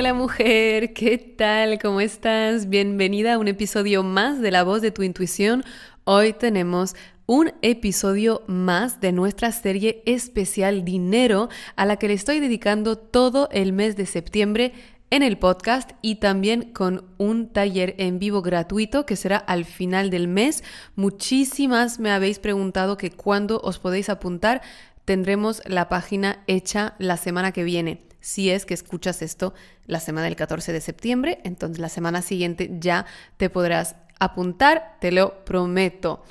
Hola mujer, ¿qué tal? ¿Cómo estás? Bienvenida a un episodio más de La voz de tu intuición. Hoy tenemos un episodio más de nuestra serie especial Dinero a la que le estoy dedicando todo el mes de septiembre en el podcast y también con un taller en vivo gratuito que será al final del mes. Muchísimas me habéis preguntado que cuándo os podéis apuntar. Tendremos la página hecha la semana que viene si es que escuchas esto la semana del 14 de septiembre, entonces la semana siguiente ya te podrás apuntar, te lo prometo.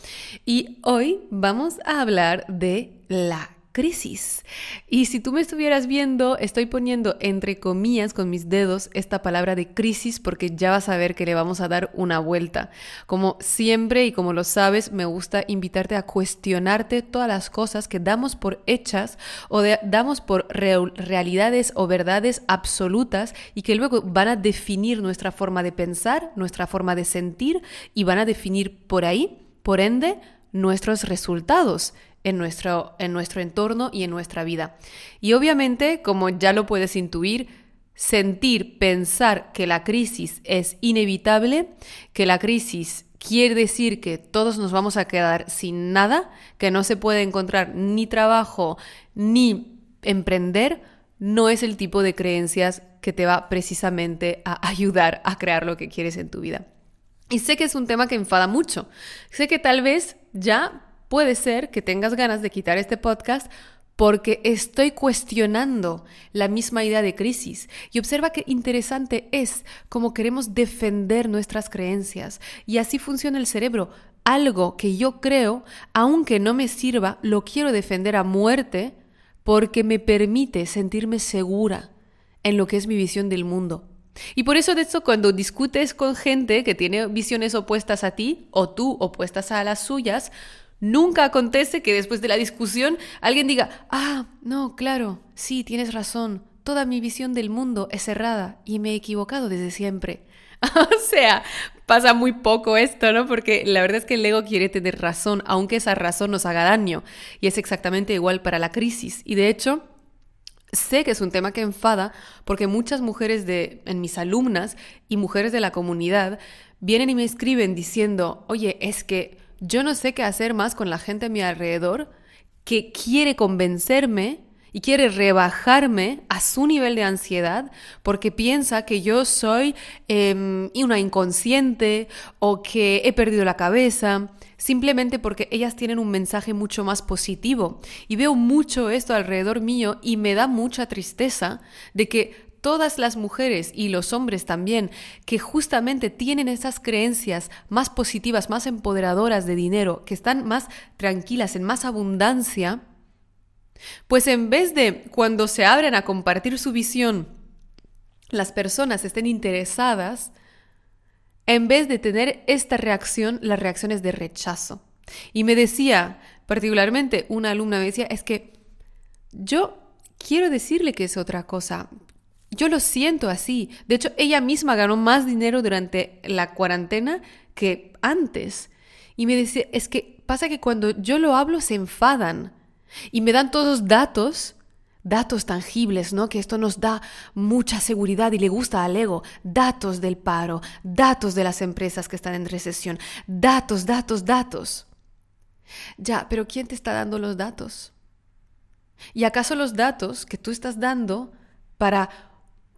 Y hoy vamos a hablar de la crisis. Y si tú me estuvieras viendo, estoy poniendo entre comillas con mis dedos esta palabra de crisis porque ya vas a ver que le vamos a dar una vuelta. Como siempre y como lo sabes, me gusta invitarte a cuestionarte todas las cosas que damos por hechas o damos por realidades o verdades absolutas y que luego van a definir nuestra forma de pensar, nuestra forma de sentir y van a definir por ahí, por ende, nuestros resultados en nuestro, en nuestro entorno y en nuestra vida. Y obviamente, como ya lo puedes intuir, sentir, pensar que la crisis es inevitable, que la crisis quiere decir que todos nos vamos a quedar sin nada, que no se puede encontrar ni trabajo ni emprender, no es el tipo de creencias que te va precisamente a ayudar a crear lo que quieres en tu vida. Y sé que es un tema que enfada mucho. Sé que tal vez ya puede ser que tengas ganas de quitar este podcast porque estoy cuestionando la misma idea de crisis. Y observa qué interesante es cómo queremos defender nuestras creencias. Y así funciona el cerebro. Algo que yo creo, aunque no me sirva, lo quiero defender a muerte porque me permite sentirme segura en lo que es mi visión del mundo. Y por eso, de hecho, cuando discutes con gente que tiene visiones opuestas a ti o tú opuestas a las suyas, Nunca acontece que después de la discusión alguien diga, ah, no, claro, sí, tienes razón, toda mi visión del mundo es errada y me he equivocado desde siempre. o sea, pasa muy poco esto, ¿no? Porque la verdad es que el ego quiere tener razón, aunque esa razón nos haga daño. Y es exactamente igual para la crisis. Y de hecho, sé que es un tema que enfada porque muchas mujeres de, en mis alumnas y mujeres de la comunidad vienen y me escriben diciendo, oye, es que yo no sé qué hacer más con la gente a mi alrededor que quiere convencerme y quiere rebajarme a su nivel de ansiedad porque piensa que yo soy em, una inconsciente o que he perdido la cabeza, simplemente porque ellas tienen un mensaje mucho más positivo. Y veo mucho esto alrededor mío y me da mucha tristeza de que todas las mujeres y los hombres también que justamente tienen esas creencias más positivas, más empoderadoras de dinero, que están más tranquilas, en más abundancia, pues en vez de cuando se abren a compartir su visión, las personas estén interesadas, en vez de tener esta reacción, la reacción es de rechazo. Y me decía, particularmente una alumna me decía, es que yo quiero decirle que es otra cosa, yo lo siento así. De hecho, ella misma ganó más dinero durante la cuarentena que antes. Y me dice, es que pasa que cuando yo lo hablo se enfadan y me dan todos datos, datos tangibles, ¿no? Que esto nos da mucha seguridad y le gusta al ego. Datos del paro, datos de las empresas que están en recesión, datos, datos, datos. Ya, pero ¿quién te está dando los datos? ¿Y acaso los datos que tú estás dando para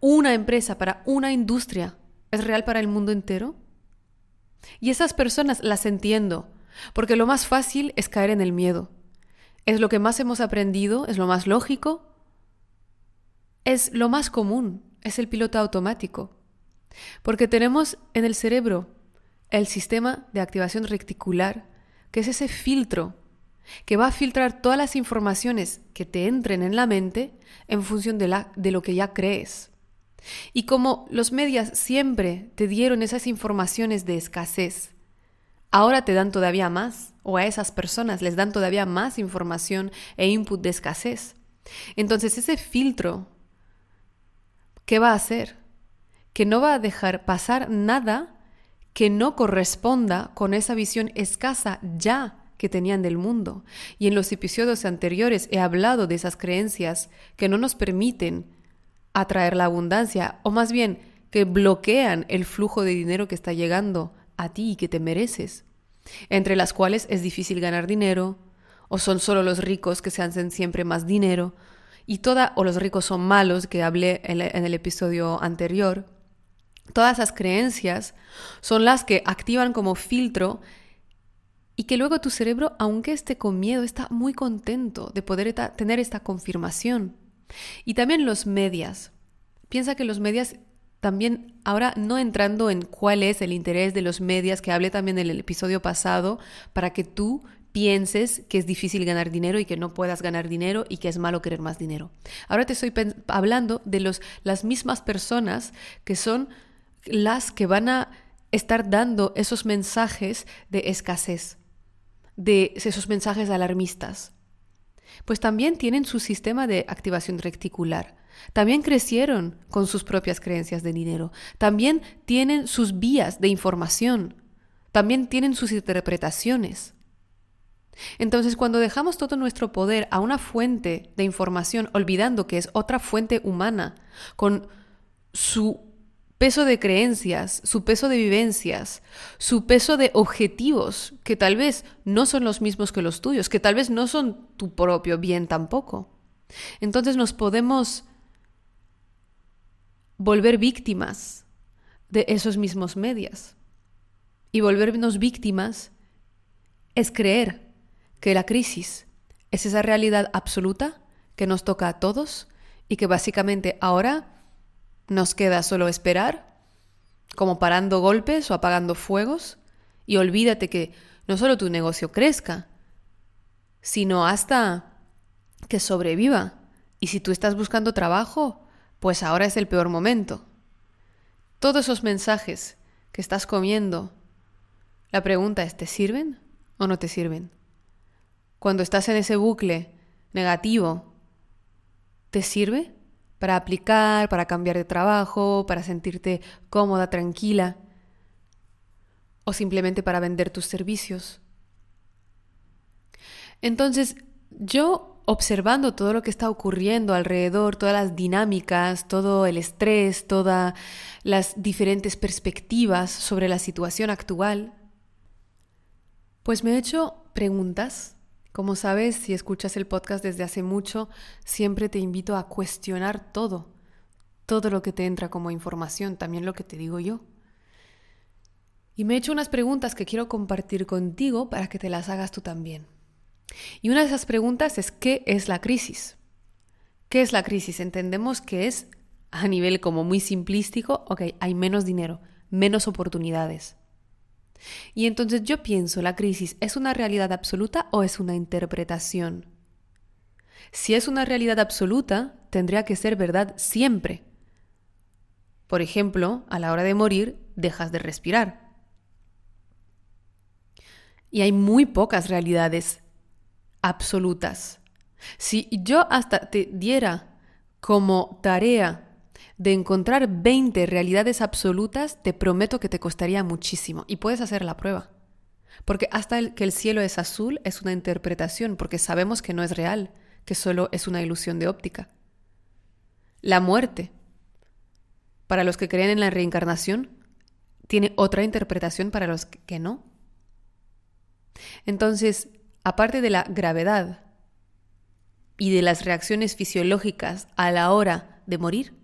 una empresa, para una industria, es real para el mundo entero? Y esas personas las entiendo, porque lo más fácil es caer en el miedo. Es lo que más hemos aprendido, es lo más lógico, es lo más común, es el piloto automático. Porque tenemos en el cerebro el sistema de activación reticular, que es ese filtro que va a filtrar todas las informaciones que te entren en la mente en función de, la, de lo que ya crees. Y como los medias siempre te dieron esas informaciones de escasez, ahora te dan todavía más, o a esas personas les dan todavía más información e input de escasez. Entonces ese filtro, ¿qué va a hacer? Que no va a dejar pasar nada que no corresponda con esa visión escasa ya que tenían del mundo. Y en los episodios anteriores he hablado de esas creencias que no nos permiten atraer la abundancia, o más bien que bloquean el flujo de dinero que está llegando a ti y que te mereces, entre las cuales es difícil ganar dinero, o son solo los ricos que se hacen siempre más dinero, y toda, o los ricos son malos, que hablé en, el episodio anterior. Todas esas creencias son las que activan como filtro y que luego tu cerebro, aunque esté con miedo, está muy contento de poder tener esta confirmación. Y también los medias. Piensa que los medias también, ahora no entrando en cuál es el interés de los medias, que hablé también en el episodio pasado, para que tú pienses que es difícil ganar dinero y que no puedas ganar dinero y que es malo querer más dinero. Ahora te estoy hablando de los, las mismas personas que son las que van a estar dando esos mensajes de escasez, de esos mensajes alarmistas pues también tienen su sistema de activación reticular. También crecieron con sus propias creencias de dinero. También tienen sus vías de información. También tienen sus interpretaciones. Entonces, cuando dejamos todo nuestro poder a una fuente de información, olvidando que es otra fuente humana, con su peso de creencias, su peso de vivencias, su peso de objetivos, que tal vez no son los mismos que los tuyos, que tal vez no son tu propio bien tampoco. Entonces nos podemos volver víctimas de esos mismos medios. Y volvernos víctimas es creer que la crisis es esa realidad absoluta que nos toca a todos y que básicamente ahora nos queda solo esperar, como parando golpes o apagando fuegos, y olvídate que no solo tu negocio crezca, sino hasta que sobreviva. Y si tú estás buscando trabajo, pues ahora es el peor momento. Todos esos mensajes que estás comiendo, la pregunta es, ¿te sirven o no te sirven? Cuando estás en ese bucle negativo, ¿te sirve? Para aplicar, para cambiar de trabajo, para sentirte cómoda, tranquila, o simplemente para vender tus servicios. Entonces, yo observando todo lo que está ocurriendo alrededor, todas las dinámicas, todo el estrés, todas las diferentes perspectivas sobre la situación actual, pues me he hecho preguntas como sabes, si escuchas el podcast desde hace mucho, siempre te invito a cuestionar todo, todo lo que te entra como información, también lo que te digo yo. Y me he hecho unas preguntas que quiero compartir contigo para que te las hagas tú también. Y una de esas preguntas es ¿qué es la crisis? ¿Qué es la crisis? Entendemos que es a nivel como muy simplístico, ok, hay menos dinero, menos oportunidades. Y entonces yo pienso, ¿la crisis es una realidad absoluta o es una interpretación? Si es una realidad absoluta, tendría que ser verdad siempre. Por ejemplo, a la hora de morir, dejas de respirar. Y hay muy pocas realidades absolutas. Si yo hasta te diera como tarea de encontrar 20 realidades absolutas, te prometo que te costaría muchísimo. Y puedes hacer la prueba. Porque hasta que el cielo es azul es una interpretación, porque sabemos que no es real, que solo es una ilusión de óptica. La muerte, para los que creen en la reencarnación, tiene otra interpretación para los que no. Entonces, aparte de la gravedad y de las reacciones fisiológicas a la hora de morir,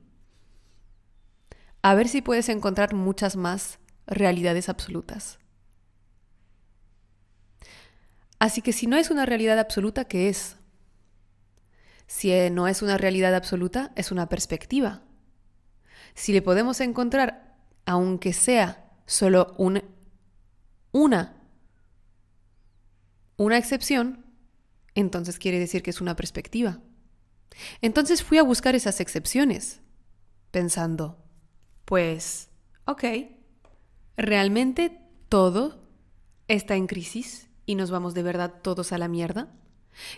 a ver si puedes encontrar muchas más realidades absolutas. Así que si no es una realidad absoluta, ¿qué es? Si no es una realidad absoluta, es una perspectiva. Si le podemos encontrar, aunque sea solo una, una excepción, entonces quiere decir que es una perspectiva. Entonces fui a buscar esas excepciones pensando, pues, ok, ¿realmente todo está en crisis y nos vamos de verdad todos a la mierda?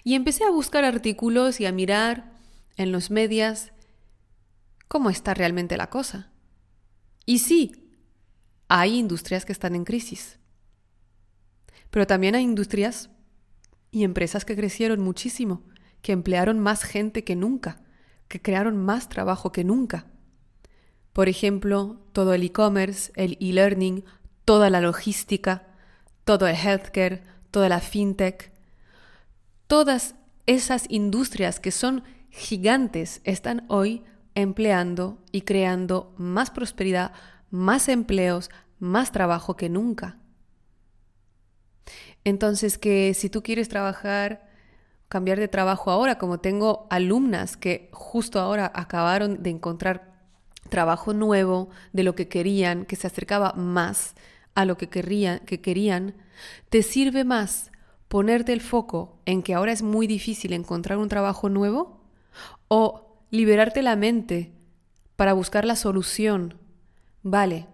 Y empecé a buscar artículos y a mirar en los medios cómo está realmente la cosa. Y sí, hay industrias que están en crisis. Pero también hay industrias y empresas que crecieron muchísimo, que emplearon más gente que nunca, que crearon más trabajo que nunca. Por ejemplo, todo el e-commerce, el e-learning, toda la logística, todo el healthcare, toda la fintech, todas esas industrias que son gigantes están hoy empleando y creando más prosperidad, más empleos, más trabajo que nunca. Entonces, que si tú quieres trabajar, cambiar de trabajo ahora, como tengo alumnas que justo ahora acabaron de encontrar trabajo nuevo, de lo que querían, que se acercaba más a lo que querían, que querían, te sirve más ponerte el foco en que ahora es muy difícil encontrar un trabajo nuevo o liberarte la mente para buscar la solución. Vale,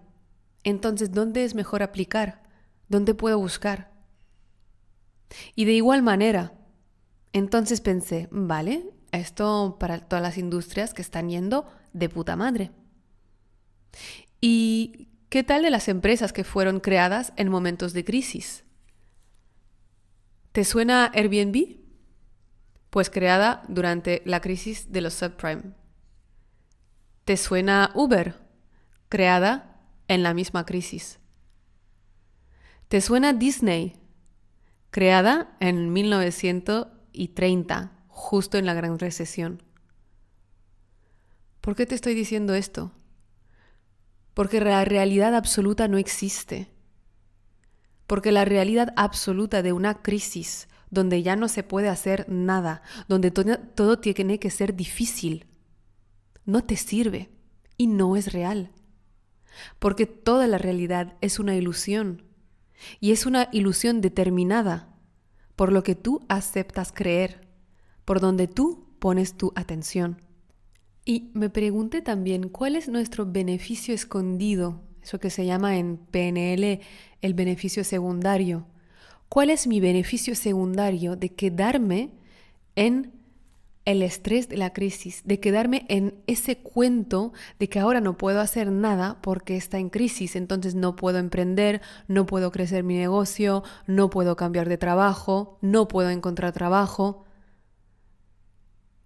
entonces, ¿dónde es mejor aplicar? ¿Dónde puedo buscar? Y de igual manera, entonces pensé, vale, esto para todas las industrias que están yendo de puta madre. ¿Y qué tal de las empresas que fueron creadas en momentos de crisis? ¿Te suena Airbnb? Pues creada durante la crisis de los subprime. ¿Te suena Uber? Creada en la misma crisis. ¿Te suena Disney? creada en 1930, justo en la Gran Recesión. ¿Por qué te estoy diciendo esto? Porque la realidad absoluta no existe. Porque la realidad absoluta de una crisis donde ya no se puede hacer nada, donde todo tiene que ser difícil, no te sirve y no es real. Porque toda la realidad es una ilusión y es una ilusión determinada por lo que tú aceptas creer, por donde tú pones tu atención. Y me pregunté también cuál es nuestro beneficio escondido, eso que se llama en PNL el beneficio secundario. ¿Cuál es mi beneficio secundario de quedarme en el estrés de la crisis, de quedarme en ese cuento de que ahora no puedo hacer nada porque está en crisis, entonces no puedo emprender, no puedo crecer mi negocio, no puedo cambiar de trabajo, no puedo encontrar trabajo.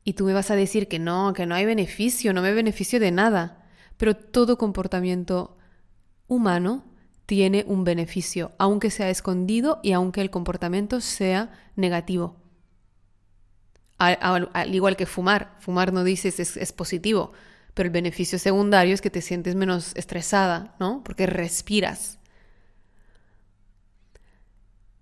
Y tú me vas a decir que no, que no hay beneficio, no me beneficio de nada. Pero todo comportamiento humano tiene un beneficio, aunque sea escondido y aunque el comportamiento sea negativo. Al, igual que fumar, fumar no dices es, es positivo, pero el beneficio secundario es que te sientes menos estresada, ¿no? Porque respiras.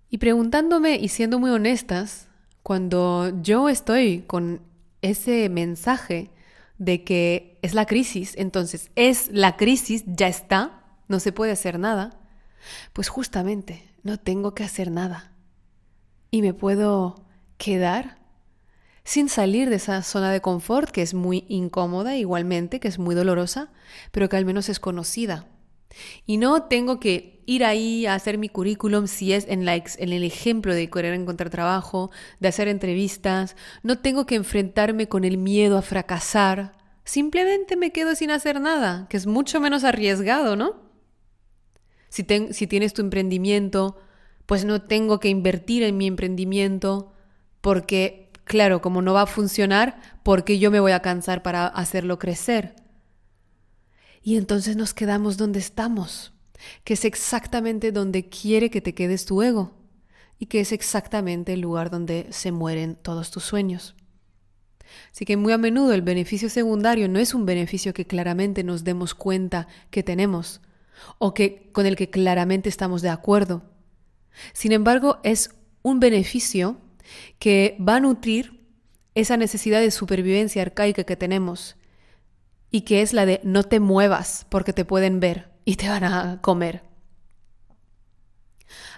Y preguntándome y siendo muy honestas, cuando yo estoy con ese mensaje de que es la crisis, entonces es la crisis, ya está, no se puede hacer nada, pues justamente no tengo que hacer nada. Y me puedo quedar sin salir de esa zona de confort que es muy incómoda igualmente, que es muy dolorosa, pero que al menos es conocida. Y no tengo que ir ahí a hacer mi currículum si es en, en el ejemplo de querer encontrar trabajo, de hacer entrevistas, no tengo que enfrentarme con el miedo a fracasar, simplemente me quedo sin hacer nada, que es mucho menos arriesgado, ¿no? Si, si tienes tu emprendimiento, pues no tengo que invertir en mi emprendimiento porque Claro, como no va a funcionar, ¿por qué yo me voy a cansar para hacerlo crecer? Y entonces nos quedamos donde estamos, que es exactamente donde quiere que te quedes tu ego y que es exactamente el lugar donde se mueren todos tus sueños. Así que muy a menudo el beneficio secundario no es un beneficio que claramente nos demos cuenta que tenemos o que con el que claramente estamos de acuerdo. Sin embargo, es un beneficio que va a nutrir esa necesidad de supervivencia arcaica que tenemos y que es la de no te muevas porque te pueden ver y te van a comer.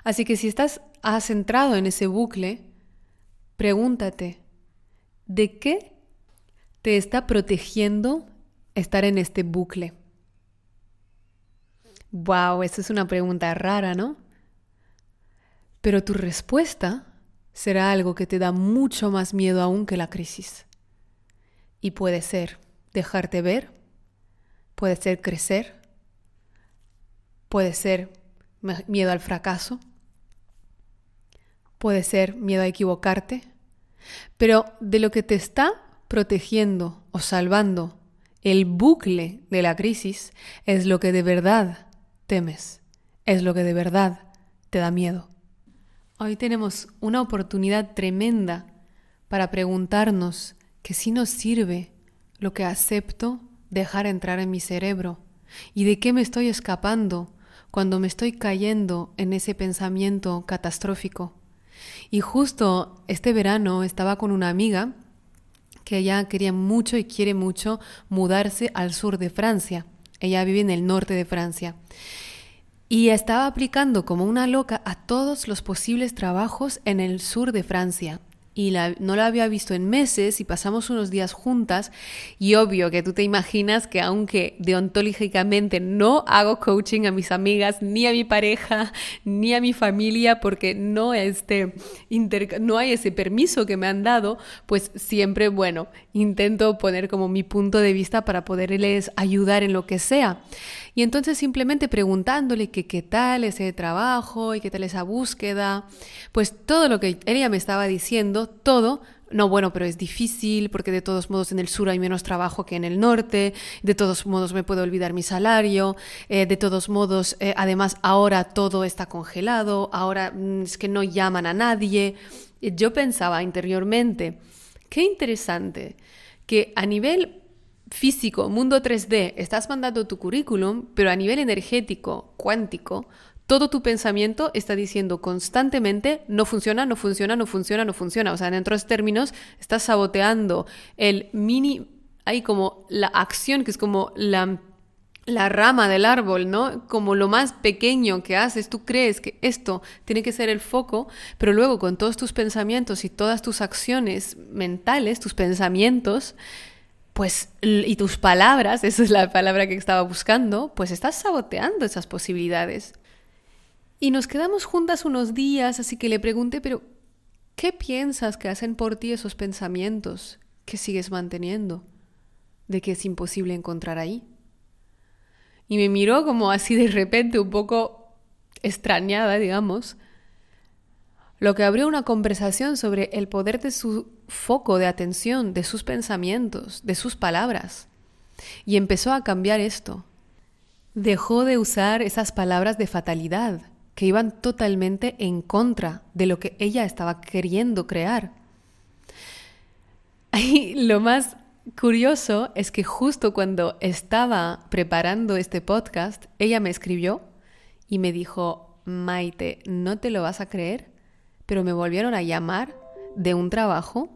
Así que si estás centrado en ese bucle, pregúntate, ¿de qué te está protegiendo estar en este bucle? Wow, esa es una pregunta rara, ¿no? Pero tu respuesta será algo que te da mucho más miedo aún que la crisis. Y puede ser dejarte ver, puede ser crecer, puede ser miedo al fracaso, puede ser miedo a equivocarte, pero de lo que te está protegiendo o salvando el bucle de la crisis es lo que de verdad temes, es lo que de verdad te da miedo. Hoy tenemos una oportunidad tremenda para preguntarnos que si nos sirve lo que acepto dejar entrar en mi cerebro y de qué me estoy escapando cuando me estoy cayendo en ese pensamiento catastrófico. Y justo este verano estaba con una amiga que ella quería mucho y quiere mucho mudarse al sur de Francia. Ella vive en el norte de Francia. Y estaba aplicando como una loca a todos los posibles trabajos en el sur de Francia y no la había visto en meses y pasamos unos días juntas y obvio que tú te imaginas que aunque deontológicamente no hago coaching a mis amigas, ni a mi pareja, ni a mi familia, porque no, este, no hay ese permiso que me han dado, pues siempre, bueno, intento poner como mi punto de vista para poderles ayudar en lo que sea. Y entonces simplemente preguntándole que qué tal ese trabajo y qué tal esa búsqueda, pues todo lo que ella me estaba diciendo, todo, no, bueno, pero es difícil porque de todos modos en el sur hay menos trabajo que en el norte, de todos modos me puedo olvidar mi salario, eh, de todos modos, eh, además ahora todo está congelado, ahora mm, es que no llaman a nadie. Yo pensaba interiormente, qué interesante que a nivel físico, mundo 3D, estás mandando tu currículum, pero a nivel energético, cuántico, todo tu pensamiento está diciendo constantemente no funciona, no funciona, no funciona, no funciona. O sea, en otros términos, estás saboteando el mini, hay como la acción que es como la, la rama del árbol, ¿no? Como lo más pequeño que haces, tú crees que esto tiene que ser el foco, pero luego con todos tus pensamientos y todas tus acciones mentales, tus pensamientos, pues, y tus palabras, esa es la palabra que estaba buscando, pues estás saboteando esas posibilidades. Y nos quedamos juntas unos días, así que le pregunté, pero, ¿qué piensas que hacen por ti esos pensamientos que sigues manteniendo? De que es imposible encontrar ahí. Y me miró como así de repente, un poco extrañada, digamos, lo que abrió una conversación sobre el poder de su foco de atención, de sus pensamientos, de sus palabras. Y empezó a cambiar esto. Dejó de usar esas palabras de fatalidad, que iban totalmente en contra de lo que ella estaba queriendo crear. Y lo más curioso es que justo cuando estaba preparando este podcast, ella me escribió y me dijo, Maite, no te lo vas a creer, pero me volvieron a llamar de un trabajo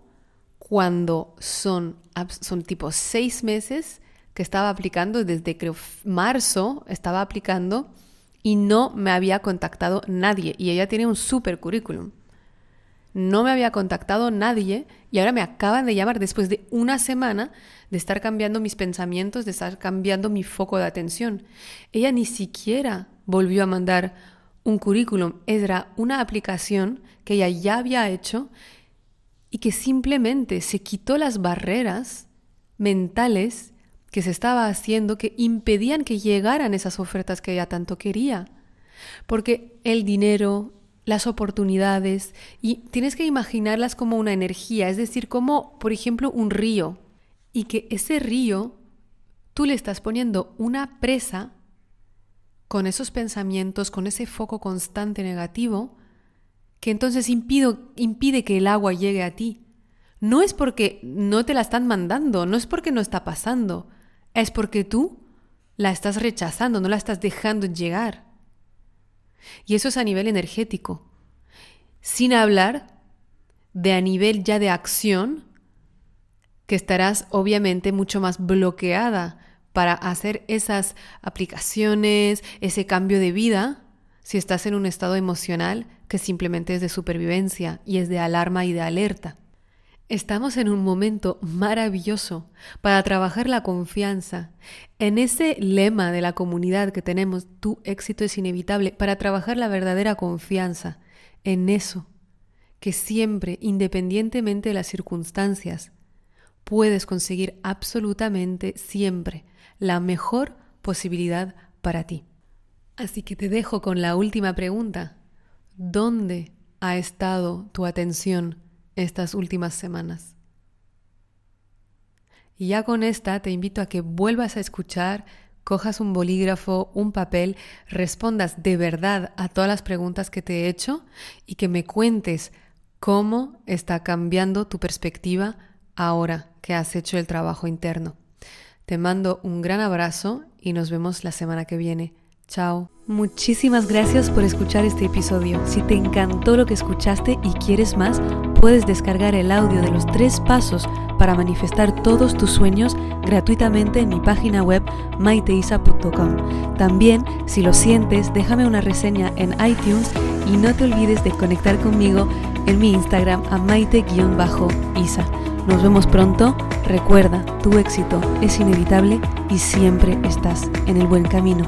cuando son, son tipo seis meses que estaba aplicando, desde creo marzo estaba aplicando y no me había contactado nadie. Y ella tiene un super currículum. No me había contactado nadie y ahora me acaban de llamar después de una semana de estar cambiando mis pensamientos, de estar cambiando mi foco de atención. Ella ni siquiera volvió a mandar un currículum, era una aplicación que ella ya había hecho y que simplemente se quitó las barreras mentales que se estaba haciendo que impedían que llegaran esas ofertas que ella tanto quería. Porque el dinero, las oportunidades, y tienes que imaginarlas como una energía, es decir, como, por ejemplo, un río, y que ese río tú le estás poniendo una presa con esos pensamientos, con ese foco constante negativo, que entonces impide que el agua llegue a ti. No es porque no te la están mandando, no es porque no está pasando, es porque tú la estás rechazando, no la estás dejando llegar. Y eso es a nivel energético. Sin hablar de a nivel ya de acción, que estarás obviamente mucho más bloqueada para hacer esas aplicaciones, ese cambio de vida, si estás en un estado emocional que simplemente es de supervivencia y es de alarma y de alerta. Estamos en un momento maravilloso para trabajar la confianza. En ese lema de la comunidad que tenemos, tu éxito es inevitable, para trabajar la verdadera confianza en eso, que siempre, independientemente de las circunstancias, puedes conseguir absolutamente siempre la mejor posibilidad para ti. Así que te dejo con la última pregunta. ¿Dónde ha estado tu atención? estas últimas semanas. Y ya con esta te invito a que vuelvas a escuchar, cojas un bolígrafo, un papel, respondas de verdad a todas las preguntas que te he hecho y que me cuentes cómo está cambiando tu perspectiva ahora que has hecho el trabajo interno. Te mando un gran abrazo y nos vemos la semana que viene. Chao. Muchísimas gracias por escuchar este episodio. Si te encantó lo que escuchaste y quieres más, puedes descargar el audio de los tres pasos para manifestar todos tus sueños gratuitamente en mi página web maiteisa.com. También, si lo sientes, déjame una reseña en iTunes y no te olvides de conectar conmigo en mi Instagram a maite-isa. Nos vemos pronto. Recuerda, tu éxito es inevitable y siempre estás en el buen camino.